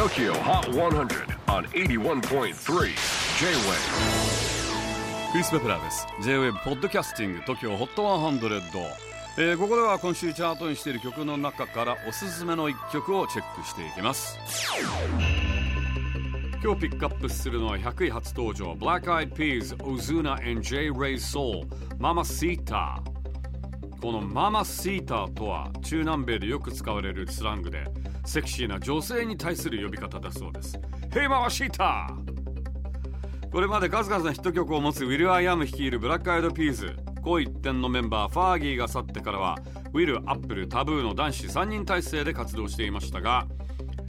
TOKYO HOT 100 on 81.3 J-WAVE. クリス・ベプラーです。J-WAVE ポッドキャスティング TOKYO HOT 100、えー、ここでは今週チャートにしている曲の中からおすすめの一曲をチェックしていきます。今日ピックアップするのは100位初登場 Black Eyed Peas, Ozuna and J. Ray Soul Mama Sita このママシーターとは中南米でよく使われるスラングでセクシーな女性に対する呼び方だそうです。Hey mamacita。これまで数々のヒット曲を持つウィル・アイアム率いるブラックアイド・ピーズ。紅一点のメンバーファーギーが去ってからはウィル、アップル、タブーの男子3人体制で活動していましたが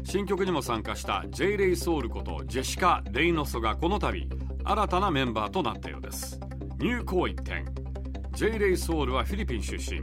新曲にも参加したジェイ・レイ・ソウルことジェシカ・レイノソがこの度新たなメンバーとなったようです。ニュー紅一点 J. レイ・ソウルはフィリピン出身。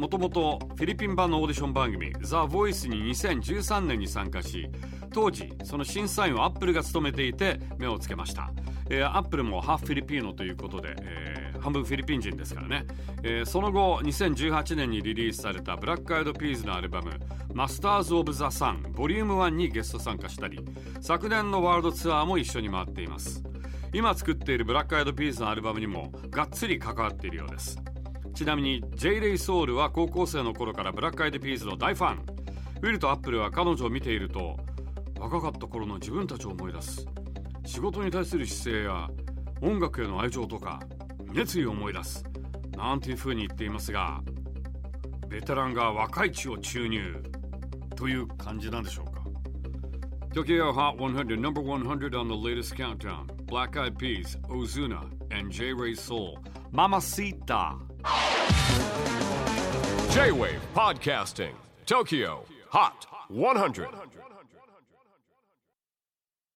もともとフィリピン版のオーディション番組「ザ・ボイスに2013年に参加し当時その審査員をアップルが務めていて目をつけました、えー、アップルもハーフ Filipino ということで、えー、半分フィリピン人ですからね、えー、その後2018年にリリースされたブラックアイドピーズのアルバム「 Masters of the Sun」Volume 1にゲスト参加したり昨年のワールドツアーも一緒に回っています。今作っているブラックアイドピーズのアルバムにもがっつり関わっているようです。ちなみに J. レイ・ソウルは高校生の頃からブラックアイドピースの大ファン。ウィルとアップルは彼女を見ていると若かった頃の自分たちを思い出す。仕事に対する姿勢や音楽への愛情とか熱意を思い出す。なんていう風に言っていますがベテランが若い血を注入という感じなんでしょうか？Tokyo Hot 100 number 100 on the latest countdown Black Eyed Peas, Ozuna, and J. Ray Soul. Mamacita. J-Wave Podcasting. Tokyo Hot 100.